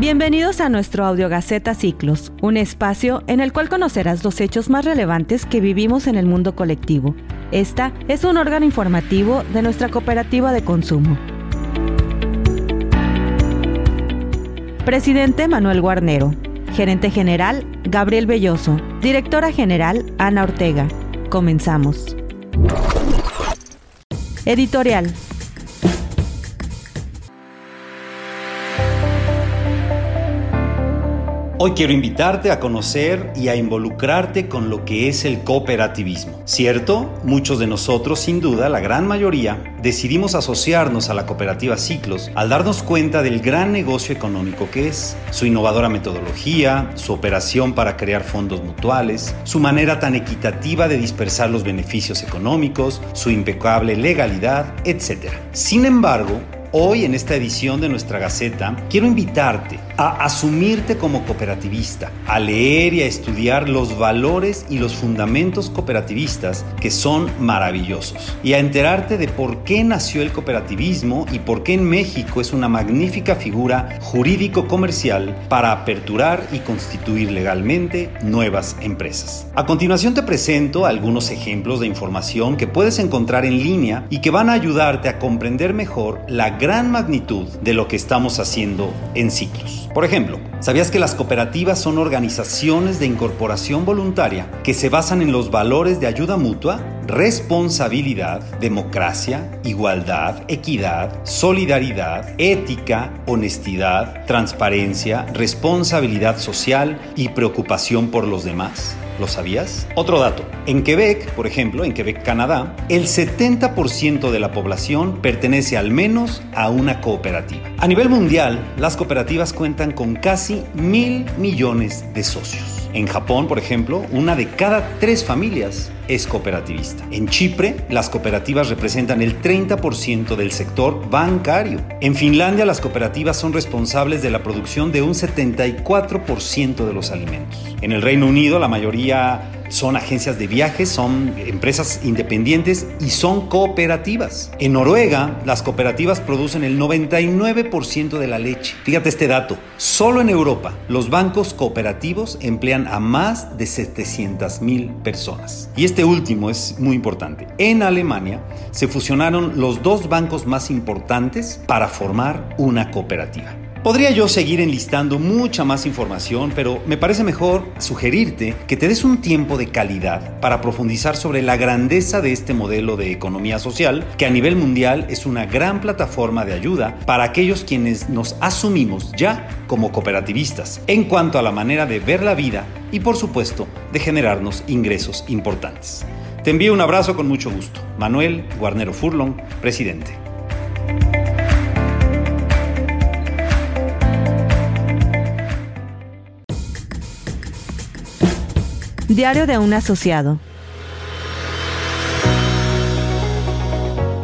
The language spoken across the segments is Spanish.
Bienvenidos a nuestro Audio Gaceta Ciclos, un espacio en el cual conocerás los hechos más relevantes que vivimos en el mundo colectivo. Esta es un órgano informativo de nuestra cooperativa de consumo. Presidente Manuel Guarnero. Gerente General Gabriel Belloso. Directora General Ana Ortega. Comenzamos. Editorial Hoy quiero invitarte a conocer y a involucrarte con lo que es el cooperativismo. Cierto, muchos de nosotros, sin duda, la gran mayoría, decidimos asociarnos a la cooperativa Ciclos al darnos cuenta del gran negocio económico que es, su innovadora metodología, su operación para crear fondos mutuales, su manera tan equitativa de dispersar los beneficios económicos, su impecable legalidad, etc. Sin embargo, Hoy en esta edición de nuestra Gaceta quiero invitarte a asumirte como cooperativista, a leer y a estudiar los valores y los fundamentos cooperativistas que son maravillosos y a enterarte de por qué nació el cooperativismo y por qué en México es una magnífica figura jurídico-comercial para aperturar y constituir legalmente nuevas empresas. A continuación te presento algunos ejemplos de información que puedes encontrar en línea y que van a ayudarte a comprender mejor la gran magnitud de lo que estamos haciendo en ciclos. Por ejemplo, ¿sabías que las cooperativas son organizaciones de incorporación voluntaria que se basan en los valores de ayuda mutua, responsabilidad, democracia, igualdad, equidad, solidaridad, ética, honestidad, transparencia, responsabilidad social y preocupación por los demás? ¿Lo sabías? Otro dato. En Quebec, por ejemplo, en Quebec, Canadá, el 70% de la población pertenece al menos a una cooperativa. A nivel mundial, las cooperativas cuentan con casi mil millones de socios. En Japón, por ejemplo, una de cada tres familias es cooperativista. En Chipre, las cooperativas representan el 30% del sector bancario. En Finlandia, las cooperativas son responsables de la producción de un 74% de los alimentos. En el Reino Unido, la mayoría son agencias de viajes, son empresas independientes y son cooperativas. En Noruega, las cooperativas producen el 99% de la leche. Fíjate este dato, solo en Europa los bancos cooperativos emplean a más de 700 mil personas. Y este último es muy importante. En Alemania se fusionaron los dos bancos más importantes para formar una cooperativa. Podría yo seguir enlistando mucha más información, pero me parece mejor sugerirte que te des un tiempo de calidad para profundizar sobre la grandeza de este modelo de economía social, que a nivel mundial es una gran plataforma de ayuda para aquellos quienes nos asumimos ya como cooperativistas en cuanto a la manera de ver la vida y por supuesto de generarnos ingresos importantes. Te envío un abrazo con mucho gusto. Manuel Guarnero Furlong, presidente. Diario de un asociado.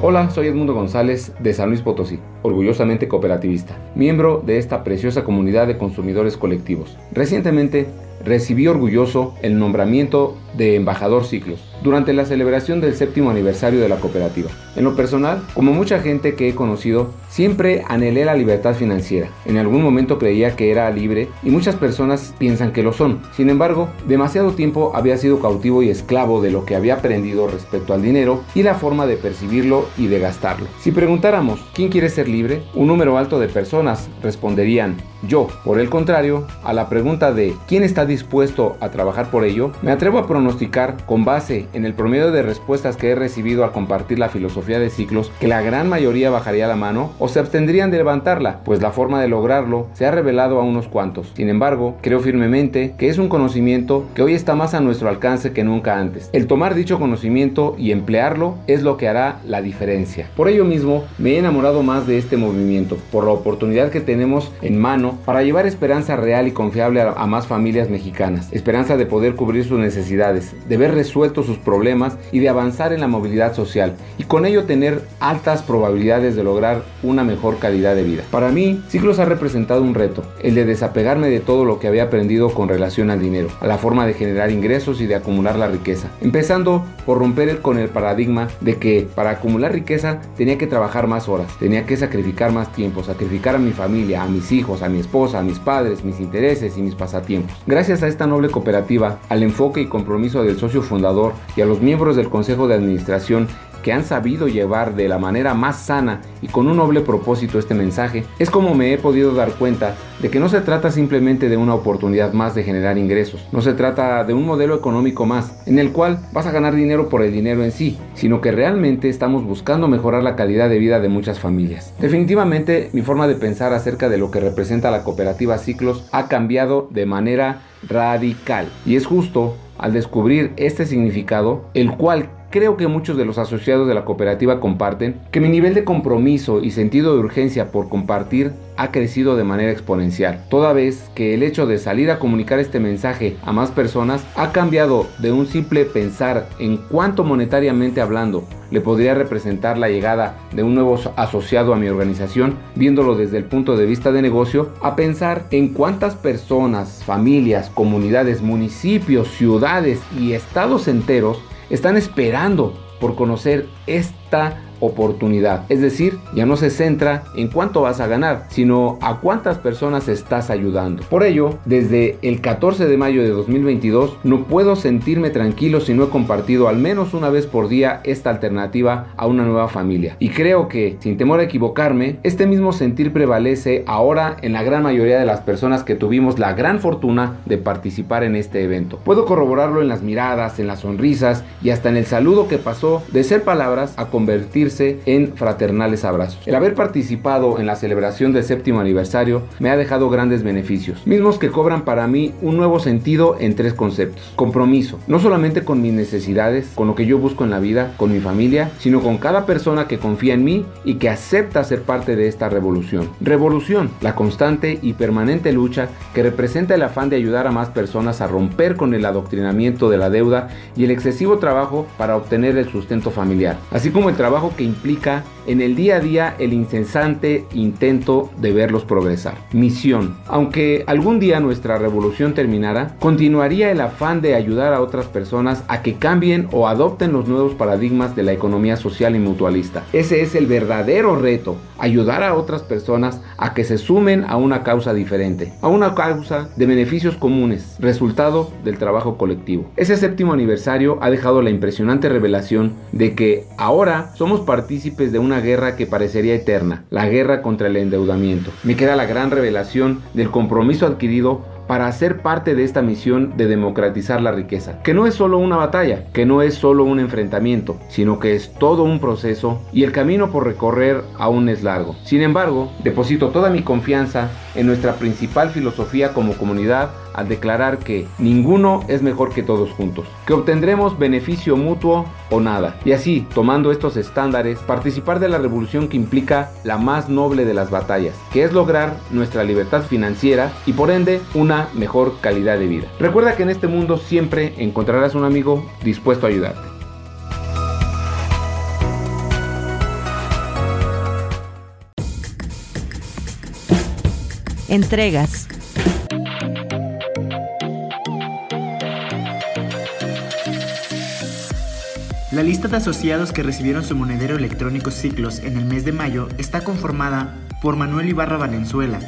Hola, soy Edmundo González de San Luis Potosí, orgullosamente cooperativista, miembro de esta preciosa comunidad de consumidores colectivos. Recientemente recibí orgulloso el nombramiento de embajador Ciclos durante la celebración del séptimo aniversario de la cooperativa. En lo personal, como mucha gente que he conocido, siempre anhelé la libertad financiera. En algún momento creía que era libre y muchas personas piensan que lo son. Sin embargo, demasiado tiempo había sido cautivo y esclavo de lo que había aprendido respecto al dinero y la forma de percibirlo y de gastarlo. Si preguntáramos, ¿quién quiere ser libre? Un número alto de personas responderían, yo. Por el contrario, a la pregunta de ¿quién está dispuesto a trabajar por ello? Me atrevo a pronosticar, con base en el promedio de respuestas que he recibido al compartir la filosofía de ciclos, que la gran mayoría bajaría la mano o se abstendrían de levantarla, pues la forma de lograrlo se ha revelado a unos cuantos. Sin embargo, creo firmemente que es un conocimiento que hoy está más a nuestro alcance que nunca antes. El tomar dicho conocimiento y emplearlo es lo que hará la diferencia. Por ello mismo, me he enamorado más de este movimiento, por la oportunidad que tenemos en mano para llevar esperanza real y confiable a, más familias mexicanas. Esperanza de poder cubrir sus necesidades, de ver resueltos sus problemas y de avanzar en la movilidad social y con ello tener altas probabilidades de lograr una mejor calidad de vida. Para mí, Ciclos ha representado un reto, el de desapegarme de todo lo que había aprendido con relación al dinero, a la forma de generar ingresos y de acumular la riqueza. Empezando por romper con el paradigma de que para acumular riqueza tenía que trabajar más horas, tenía que sacrificar más tiempo, sacrificar a mi familia, a mis hijos, a mi esposa, a mis padres, mis intereses y mis pasatiempos. Gracias a esta noble cooperativa, al enfoque y compromiso del socio fundador y a los miembros del Consejo de Administración que han sabido llevar de la manera más sana y con un noble propósito este mensaje, es como me he podido dar cuenta de que no se trata simplemente de una oportunidad más de generar ingresos, no se trata de un modelo económico más, en el cual vas a ganar dinero por el dinero en sí, sino que realmente estamos buscando mejorar la calidad de vida de muchas familias. Definitivamente mi forma de pensar acerca de lo que representa la cooperativa Ciclos ha cambiado de manera radical y es justo al descubrir este significado, el cual creo que muchos de los asociados de la cooperativa comparten, que mi nivel de compromiso y sentido de urgencia por compartir ha crecido de manera exponencial, toda vez que el hecho de salir a comunicar este mensaje a más personas ha cambiado de un simple pensar en cuánto monetariamente hablando le podría representar la llegada de un nuevo asociado a mi organización, viéndolo desde el punto de vista de negocio, a pensar en cuántas personas, familias, comunidades, municipios, ciudades y estados enteros están esperando por conocer esta oportunidad. Es decir, ya no se centra en cuánto vas a ganar, sino a cuántas personas estás ayudando. Por ello, desde el 14 de mayo de 2022 no puedo sentirme tranquilo si no he compartido al menos una vez por día esta alternativa a una nueva familia. Y creo que, sin temor a equivocarme, este mismo sentir prevalece ahora en la gran mayoría de las personas que tuvimos la gran fortuna de participar en este evento. Puedo corroborarlo en las miradas, en las sonrisas y hasta en el saludo que pasó de ser palabras a convertirse en fraternales abrazos. El haber participado en la celebración del séptimo aniversario me ha dejado grandes beneficios, mismos que cobran para mí un nuevo sentido en tres conceptos. Compromiso, no solamente con mis necesidades, con lo que yo busco en la vida, con mi familia, sino con cada persona que confía en mí y que acepta ser parte de esta revolución. Revolución, la constante y permanente lucha que representa el afán de ayudar a más personas a romper con el adoctrinamiento de la deuda y el excesivo trabajo para obtener el sustento familiar, así como el trabajo que implica en el día a día el incesante intento de verlos progresar. Misión. Aunque algún día nuestra revolución terminara, continuaría el afán de ayudar a otras personas a que cambien o adopten los nuevos paradigmas de la economía social y mutualista. Ese es el verdadero reto, ayudar a otras personas a que se sumen a una causa diferente, a una causa de beneficios comunes, resultado del trabajo colectivo. Ese séptimo aniversario ha dejado la impresionante revelación de que ahora somos partícipes de una guerra que parecería eterna, la guerra contra el endeudamiento. Me queda la gran revelación del compromiso adquirido para ser parte de esta misión de democratizar la riqueza, que no es solo una batalla, que no es solo un enfrentamiento, sino que es todo un proceso y el camino por recorrer aún es largo. Sin embargo, deposito toda mi confianza en nuestra principal filosofía como comunidad al declarar que ninguno es mejor que todos juntos, que obtendremos beneficio mutuo o nada. Y así, tomando estos estándares, participar de la revolución que implica la más noble de las batallas, que es lograr nuestra libertad financiera y por ende una mejor calidad de vida. Recuerda que en este mundo siempre encontrarás un amigo dispuesto a ayudarte. Entregas La lista de asociados que recibieron su monedero electrónico Ciclos en el mes de mayo está conformada por Manuel Ibarra Valenzuela,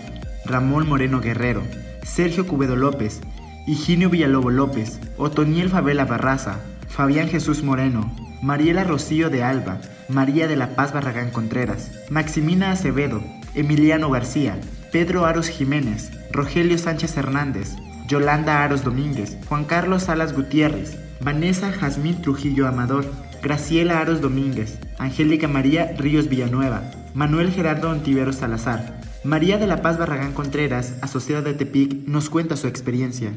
Ramón Moreno Guerrero, Sergio Cubedo López, Higinio Villalobo López, Otoniel Favela Barraza, Fabián Jesús Moreno, Mariela Rocío de Alba, María de la Paz Barragán Contreras, Maximina Acevedo, Emiliano García, Pedro Aros Jiménez, Rogelio Sánchez Hernández, Yolanda Aros Domínguez, Juan Carlos Salas Gutiérrez, Vanessa Jazmín Trujillo Amador, Graciela Aros Domínguez, Angélica María Ríos Villanueva, Manuel Gerardo Ontivero Salazar. María de la Paz Barragán Contreras, asociada de Tepic, nos cuenta su experiencia.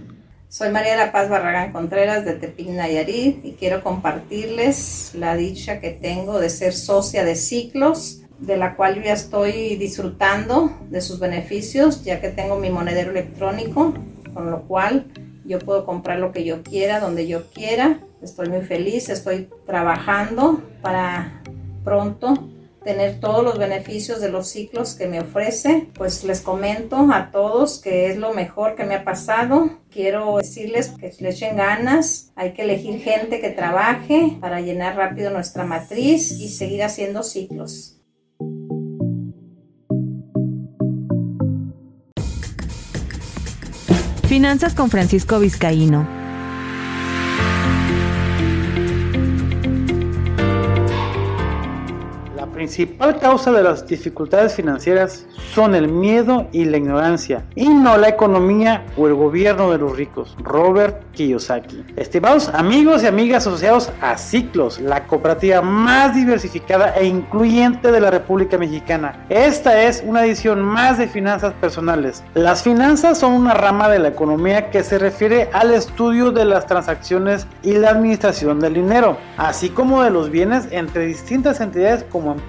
Soy María de la Paz Barragán Contreras de Tepic Nayarit y quiero compartirles la dicha que tengo de ser socia de Ciclos, de la cual yo ya estoy disfrutando de sus beneficios, ya que tengo mi monedero electrónico, con lo cual yo puedo comprar lo que yo quiera, donde yo quiera Estoy muy feliz, estoy trabajando para pronto tener todos los beneficios de los ciclos que me ofrece. Pues les comento a todos que es lo mejor que me ha pasado. Quiero decirles que le echen ganas. Hay que elegir gente que trabaje para llenar rápido nuestra matriz y seguir haciendo ciclos. Finanzas con Francisco Vizcaíno principal causa de las dificultades financieras son el miedo y la ignorancia, y no la economía o el gobierno de los ricos. Robert Kiyosaki. Estimados amigos y amigas asociados a Ciclos, la cooperativa más diversificada e incluyente de la República Mexicana. Esta es una edición más de finanzas personales. Las finanzas son una rama de la economía que se refiere al estudio de las transacciones y la administración del dinero, así como de los bienes entre distintas entidades como empresas,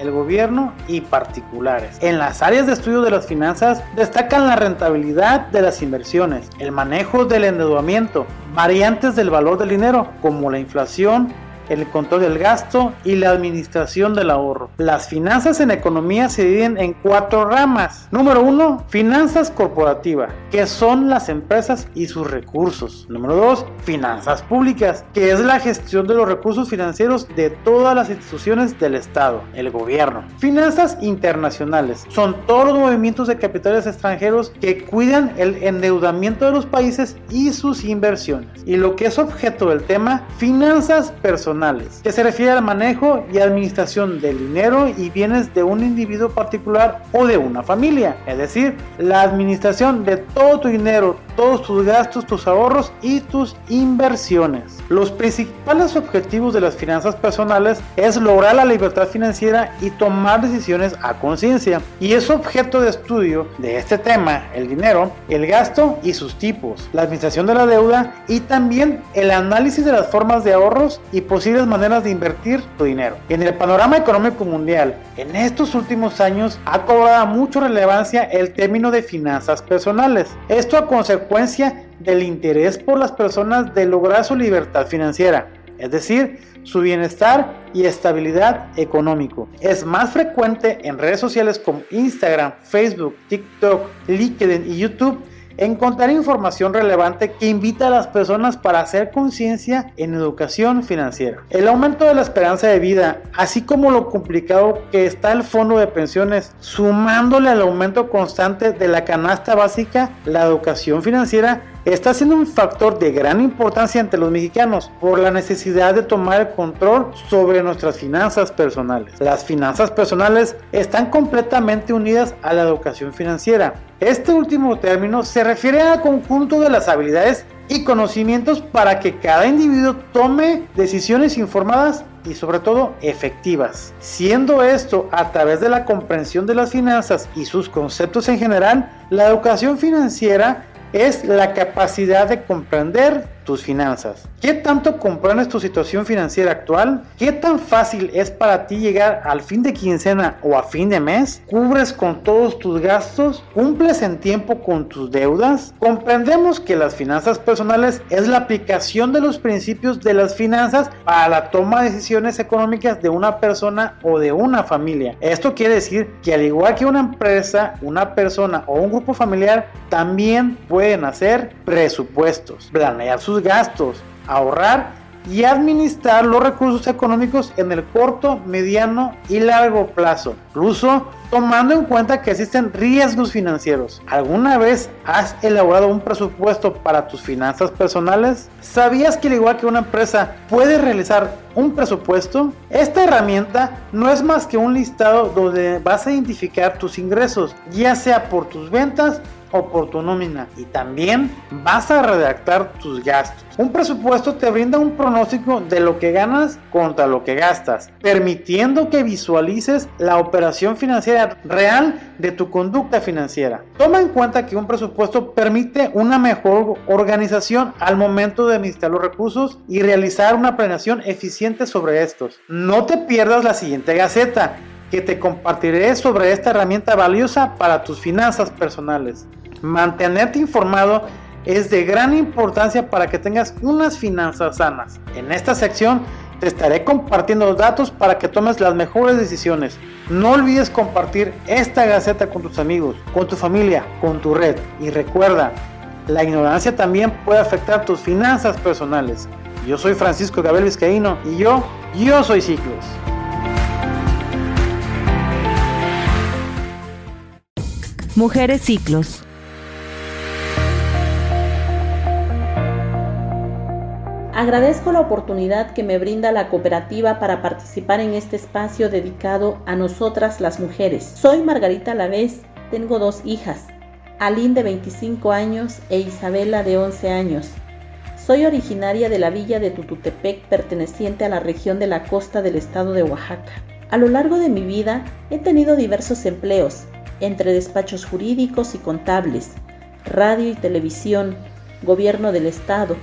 el gobierno y particulares. En las áreas de estudio de las finanzas destacan la rentabilidad de las inversiones, el manejo del endeudamiento, variantes del valor del dinero como la inflación, el control del gasto y la administración del ahorro. Las finanzas en economía se dividen en cuatro ramas. Número uno, finanzas corporativas, que son las empresas y sus recursos. Número dos, finanzas públicas, que es la gestión de los recursos financieros de todas las instituciones del Estado, el gobierno. Finanzas internacionales, son todos los movimientos de capitales extranjeros que cuidan el endeudamiento de los países y sus inversiones. Y lo que es objeto del tema, finanzas personales que se refiere al manejo y administración del dinero y bienes de un individuo particular o de una familia, es decir, la administración de todo tu dinero, todos tus gastos, tus ahorros y tus inversiones. Los principales objetivos de las finanzas personales es lograr la libertad financiera y tomar decisiones a conciencia. Y es objeto de estudio de este tema, el dinero, el gasto y sus tipos, la administración de la deuda y también el análisis de las formas de ahorros y posibles maneras de invertir tu dinero. En el panorama económico mundial, en estos últimos años ha cobrado mucha relevancia el término de finanzas personales. Esto a consecuencia del interés por las personas de lograr su libertad financiera, es decir, su bienestar y estabilidad económico. Es más frecuente en redes sociales como Instagram, Facebook, TikTok, LinkedIn y YouTube encontrar información relevante que invita a las personas para hacer conciencia en educación financiera. El aumento de la esperanza de vida, así como lo complicado que está el fondo de pensiones, sumándole al aumento constante de la canasta básica, la educación financiera está siendo un factor de gran importancia ante los mexicanos por la necesidad de tomar el control sobre nuestras finanzas personales. Las finanzas personales están completamente unidas a la educación financiera. Este último término se refiere al conjunto de las habilidades y conocimientos para que cada individuo tome decisiones informadas y sobre todo efectivas. Siendo esto a través de la comprensión de las finanzas y sus conceptos en general, la educación financiera es la capacidad de comprender tus finanzas. ¿Qué tanto comprendes tu situación financiera actual? ¿Qué tan fácil es para ti llegar al fin de quincena o a fin de mes? ¿Cubres con todos tus gastos? ¿Cumples en tiempo con tus deudas? Comprendemos que las finanzas personales es la aplicación de los principios de las finanzas para la toma de decisiones económicas de una persona o de una familia. Esto quiere decir que al igual que una empresa, una persona o un grupo familiar, también pueden hacer presupuestos, planear sus gastos, ahorrar y administrar los recursos económicos en el corto, mediano y largo plazo, incluso tomando en cuenta que existen riesgos financieros. ¿Alguna vez has elaborado un presupuesto para tus finanzas personales? ¿Sabías que al igual que una empresa puede realizar un presupuesto? Esta herramienta no es más que un listado donde vas a identificar tus ingresos, ya sea por tus ventas o por tu nómina y también vas a redactar tus gastos. Un presupuesto te brinda un pronóstico de lo que ganas contra lo que gastas, permitiendo que visualices la operación financiera real de tu conducta financiera. Toma en cuenta que un presupuesto permite una mejor organización al momento de administrar los recursos y realizar una planeación eficiente sobre estos. No te pierdas la siguiente gaceta que te compartiré sobre esta herramienta valiosa para tus finanzas personales. Mantenerte informado es de gran importancia para que tengas unas finanzas sanas. En esta sección te estaré compartiendo datos para que tomes las mejores decisiones. No olvides compartir esta gaceta con tus amigos, con tu familia, con tu red. Y recuerda, la ignorancia también puede afectar tus finanzas personales. Yo soy Francisco Gabriel Vizcaíno y yo, yo soy Ciclos. Mujeres Ciclos. Agradezco la oportunidad que me brinda la cooperativa para participar en este espacio dedicado a nosotras las mujeres. Soy Margarita Lavés, tengo dos hijas, Aline de 25 años e Isabela de 11 años. Soy originaria de la villa de Tututepec perteneciente a la región de la costa del estado de Oaxaca. A lo largo de mi vida he tenido diversos empleos, entre despachos jurídicos y contables, radio y televisión, gobierno del estado,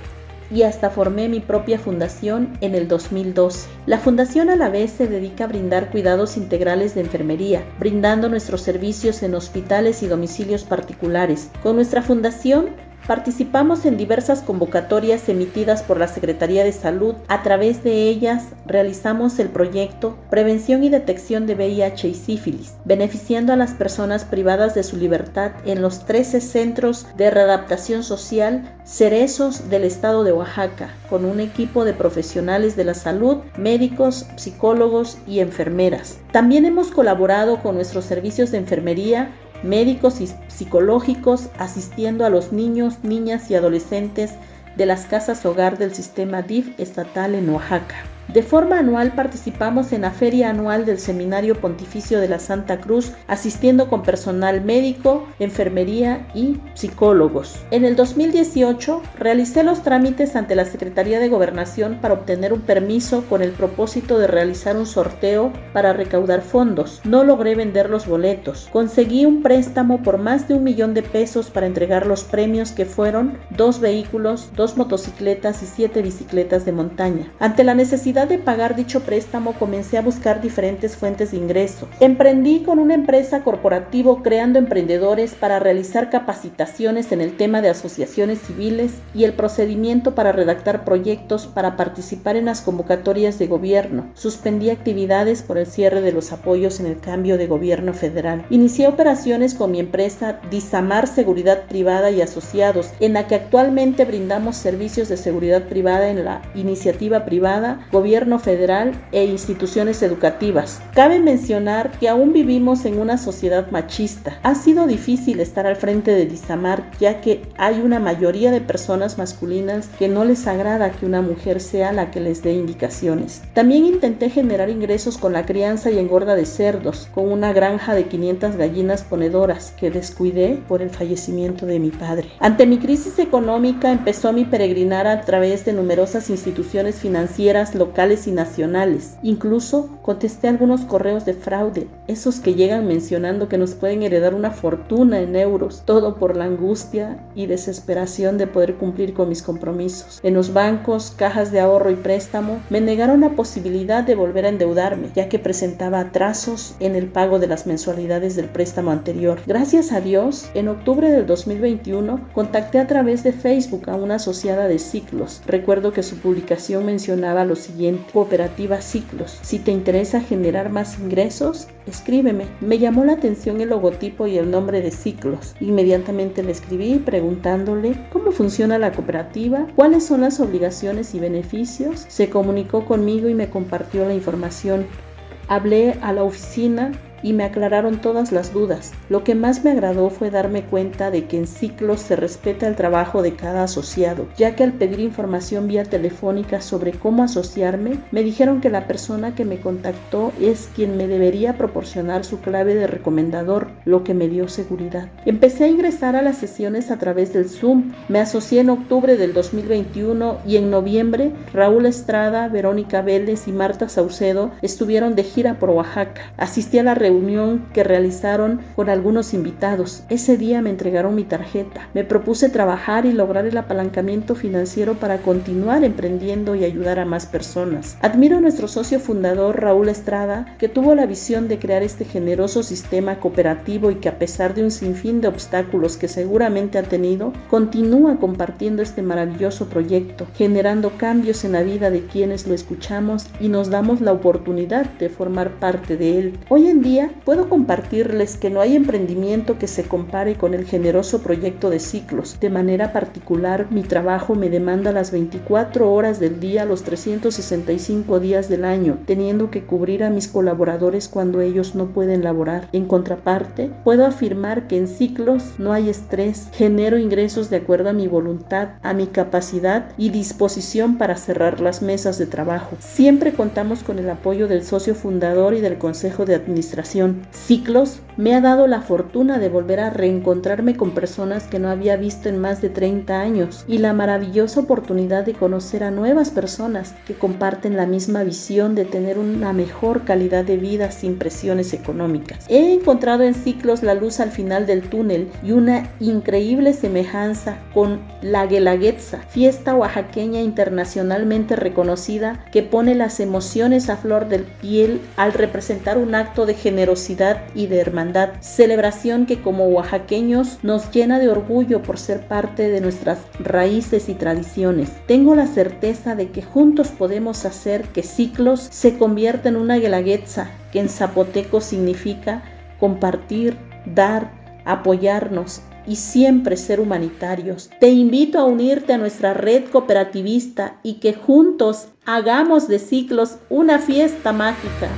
y hasta formé mi propia fundación en el 2012. La fundación a la vez se dedica a brindar cuidados integrales de enfermería, brindando nuestros servicios en hospitales y domicilios particulares. Con nuestra fundación Participamos en diversas convocatorias emitidas por la Secretaría de Salud. A través de ellas realizamos el proyecto Prevención y Detección de VIH y Sífilis, beneficiando a las personas privadas de su libertad en los 13 centros de readaptación social cerezos del estado de Oaxaca, con un equipo de profesionales de la salud, médicos, psicólogos y enfermeras. También hemos colaborado con nuestros servicios de enfermería médicos y psicológicos asistiendo a los niños, niñas y adolescentes de las casas hogar del sistema DIF estatal en Oaxaca. De forma anual participamos en la Feria Anual del Seminario Pontificio de la Santa Cruz, asistiendo con personal médico, enfermería y psicólogos. En el 2018 realicé los trámites ante la Secretaría de Gobernación para obtener un permiso con el propósito de realizar un sorteo para recaudar fondos. No logré vender los boletos. Conseguí un préstamo por más de un millón de pesos para entregar los premios que fueron dos vehículos, dos motocicletas y siete bicicletas de montaña. Ante la necesidad de pagar dicho préstamo comencé a buscar diferentes fuentes de ingreso. Emprendí con una empresa corporativo creando emprendedores para realizar capacitaciones en el tema de asociaciones civiles y el procedimiento para redactar proyectos para participar en las convocatorias de gobierno. Suspendí actividades por el cierre de los apoyos en el cambio de gobierno federal. Inicié operaciones con mi empresa Disamar Seguridad Privada y Asociados, en la que actualmente brindamos servicios de seguridad privada en la iniciativa privada, gobierno gobierno federal e instituciones educativas. Cabe mencionar que aún vivimos en una sociedad machista. Ha sido difícil estar al frente de Disamar ya que hay una mayoría de personas masculinas que no les agrada que una mujer sea la que les dé indicaciones. También intenté generar ingresos con la crianza y engorda de cerdos, con una granja de 500 gallinas ponedoras que descuidé por el fallecimiento de mi padre. Ante mi crisis económica empezó mi peregrinar a través de numerosas instituciones financieras locales y nacionales. Incluso contesté algunos correos de fraude, esos que llegan mencionando que nos pueden heredar una fortuna en euros, todo por la angustia y desesperación de poder cumplir con mis compromisos. En los bancos, cajas de ahorro y préstamo me negaron la posibilidad de volver a endeudarme, ya que presentaba atrasos en el pago de las mensualidades del préstamo anterior. Gracias a Dios, en octubre del 2021 contacté a través de Facebook a una asociada de ciclos. Recuerdo que su publicación mencionaba lo siguiente Cooperativa Ciclos. Si te interesa generar más ingresos, escríbeme. Me llamó la atención el logotipo y el nombre de Ciclos. Inmediatamente le escribí preguntándole cómo funciona la cooperativa, cuáles son las obligaciones y beneficios. Se comunicó conmigo y me compartió la información. Hablé a la oficina y me aclararon todas las dudas. Lo que más me agradó fue darme cuenta de que en ciclos se respeta el trabajo de cada asociado, ya que al pedir información vía telefónica sobre cómo asociarme, me dijeron que la persona que me contactó es quien me debería proporcionar su clave de recomendador, lo que me dio seguridad. Empecé a ingresar a las sesiones a través del Zoom. Me asocié en octubre del 2021 y en noviembre Raúl Estrada, Verónica Vélez y Marta Saucedo estuvieron de gira por Oaxaca. Asistí a la reunión que realizaron con algunos invitados. Ese día me entregaron mi tarjeta. Me propuse trabajar y lograr el apalancamiento financiero para continuar emprendiendo y ayudar a más personas. Admiro a nuestro socio fundador Raúl Estrada, que tuvo la visión de crear este generoso sistema cooperativo y que a pesar de un sinfín de obstáculos que seguramente ha tenido, continúa compartiendo este maravilloso proyecto, generando cambios en la vida de quienes lo escuchamos y nos damos la oportunidad de formar parte de él. Hoy en día puedo compartirles que no hay emprendimiento que se compare con el generoso proyecto de ciclos. De manera particular, mi trabajo me demanda las 24 horas del día, los 365 días del año, teniendo que cubrir a mis colaboradores cuando ellos no pueden laborar. En contraparte, puedo afirmar que en ciclos no hay estrés, genero ingresos de acuerdo a mi voluntad, a mi capacidad y disposición para cerrar las mesas de trabajo. Siempre contamos con el apoyo del socio fundador y del consejo de administración. Ciclos me ha dado la fortuna de volver a reencontrarme con personas que no había visto en más de 30 años y la maravillosa oportunidad de conocer a nuevas personas que comparten la misma visión de tener una mejor calidad de vida sin presiones económicas. He encontrado en ciclos la luz al final del túnel y una increíble semejanza con la Guelaguetza, fiesta oaxaqueña internacionalmente reconocida que pone las emociones a flor del piel al representar un acto de generosidad y de hermandad, celebración que como oaxaqueños nos llena de orgullo por ser parte de nuestras raíces y tradiciones. Tengo la certeza de que juntos podemos hacer que ciclos se convierta en una guelaguetza, que en zapoteco significa compartir, dar, apoyarnos y siempre ser humanitarios. Te invito a unirte a nuestra red cooperativista y que juntos hagamos de ciclos una fiesta mágica.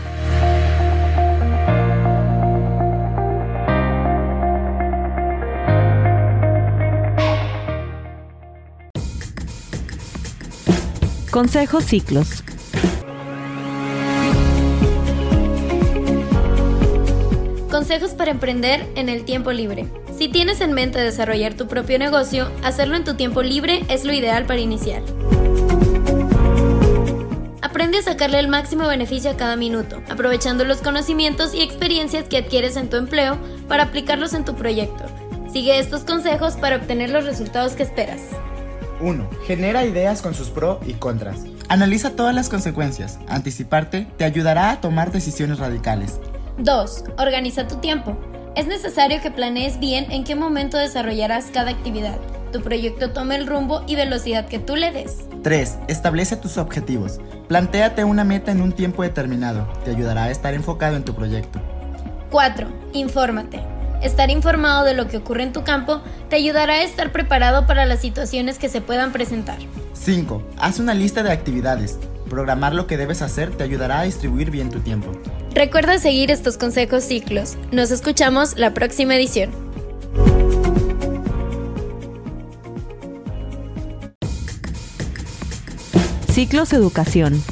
Consejos Ciclos. Consejos para emprender en el tiempo libre. Si tienes en mente desarrollar tu propio negocio, hacerlo en tu tiempo libre es lo ideal para iniciar. Aprende a sacarle el máximo beneficio a cada minuto, aprovechando los conocimientos y experiencias que adquieres en tu empleo para aplicarlos en tu proyecto. Sigue estos consejos para obtener los resultados que esperas. 1. Genera ideas con sus pros y contras. Analiza todas las consecuencias. Anticiparte te ayudará a tomar decisiones radicales. 2. Organiza tu tiempo. Es necesario que planees bien en qué momento desarrollarás cada actividad. Tu proyecto tome el rumbo y velocidad que tú le des. 3. Establece tus objetivos. Plantéate una meta en un tiempo determinado. Te ayudará a estar enfocado en tu proyecto. 4. Infórmate. Estar informado de lo que ocurre en tu campo te ayudará a estar preparado para las situaciones que se puedan presentar. 5. Haz una lista de actividades. Programar lo que debes hacer te ayudará a distribuir bien tu tiempo. Recuerda seguir estos consejos ciclos. Nos escuchamos la próxima edición. Ciclos Educación.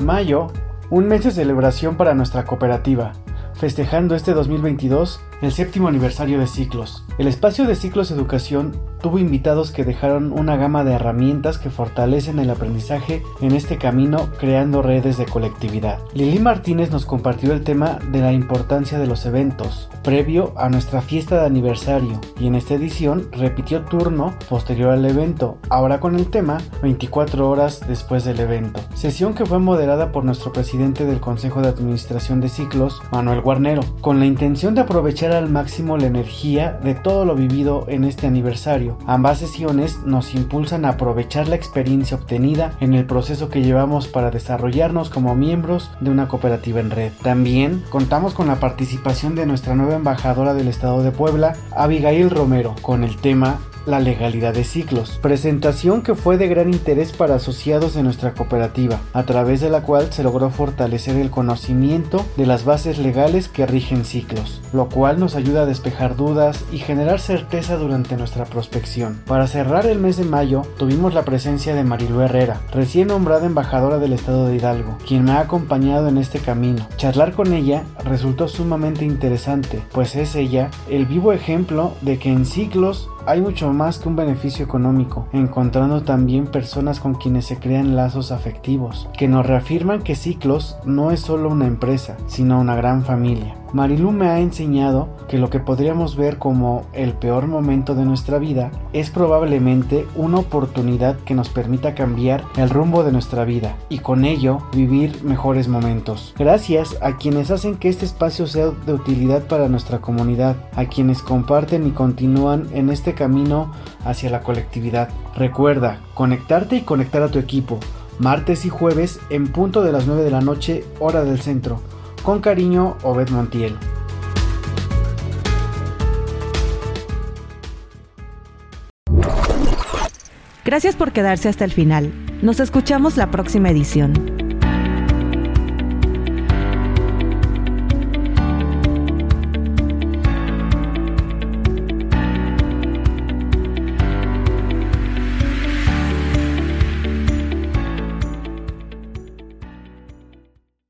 Mayo, un mes de celebración para nuestra cooperativa, festejando este 2022 el séptimo aniversario de Ciclos. El espacio de Ciclos Educación tuvo invitados que dejaron una gama de herramientas que fortalecen el aprendizaje en este camino creando redes de colectividad. Lili Martínez nos compartió el tema de la importancia de los eventos previo a nuestra fiesta de aniversario y en esta edición repitió turno posterior al evento, ahora con el tema 24 horas después del evento. Sesión que fue moderada por nuestro presidente del Consejo de Administración de Ciclos, Manuel Guarnero, con la intención de aprovechar al máximo la energía de todo lo vivido en este aniversario. Ambas sesiones nos impulsan a aprovechar la experiencia obtenida en el proceso que llevamos para desarrollarnos como miembros de una cooperativa en red. También contamos con la participación de nuestra nueva embajadora del estado de Puebla, Abigail Romero, con el tema la legalidad de ciclos, presentación que fue de gran interés para asociados de nuestra cooperativa, a través de la cual se logró fortalecer el conocimiento de las bases legales que rigen ciclos, lo cual nos ayuda a despejar dudas y generar certeza durante nuestra prospección. Para cerrar el mes de mayo, tuvimos la presencia de Marilu Herrera, recién nombrada embajadora del estado de Hidalgo, quien me ha acompañado en este camino. Charlar con ella resultó sumamente interesante, pues es ella el vivo ejemplo de que en ciclos hay mucho más que un beneficio económico, encontrando también personas con quienes se crean lazos afectivos, que nos reafirman que Ciclos no es solo una empresa, sino una gran familia. Marilu me ha enseñado que lo que podríamos ver como el peor momento de nuestra vida es probablemente una oportunidad que nos permita cambiar el rumbo de nuestra vida y con ello vivir mejores momentos. Gracias a quienes hacen que este espacio sea de utilidad para nuestra comunidad, a quienes comparten y continúan en este camino hacia la colectividad. Recuerda, conectarte y conectar a tu equipo, martes y jueves en punto de las 9 de la noche, hora del centro con cariño, Obed Montiel. Gracias por quedarse hasta el final. Nos escuchamos la próxima edición.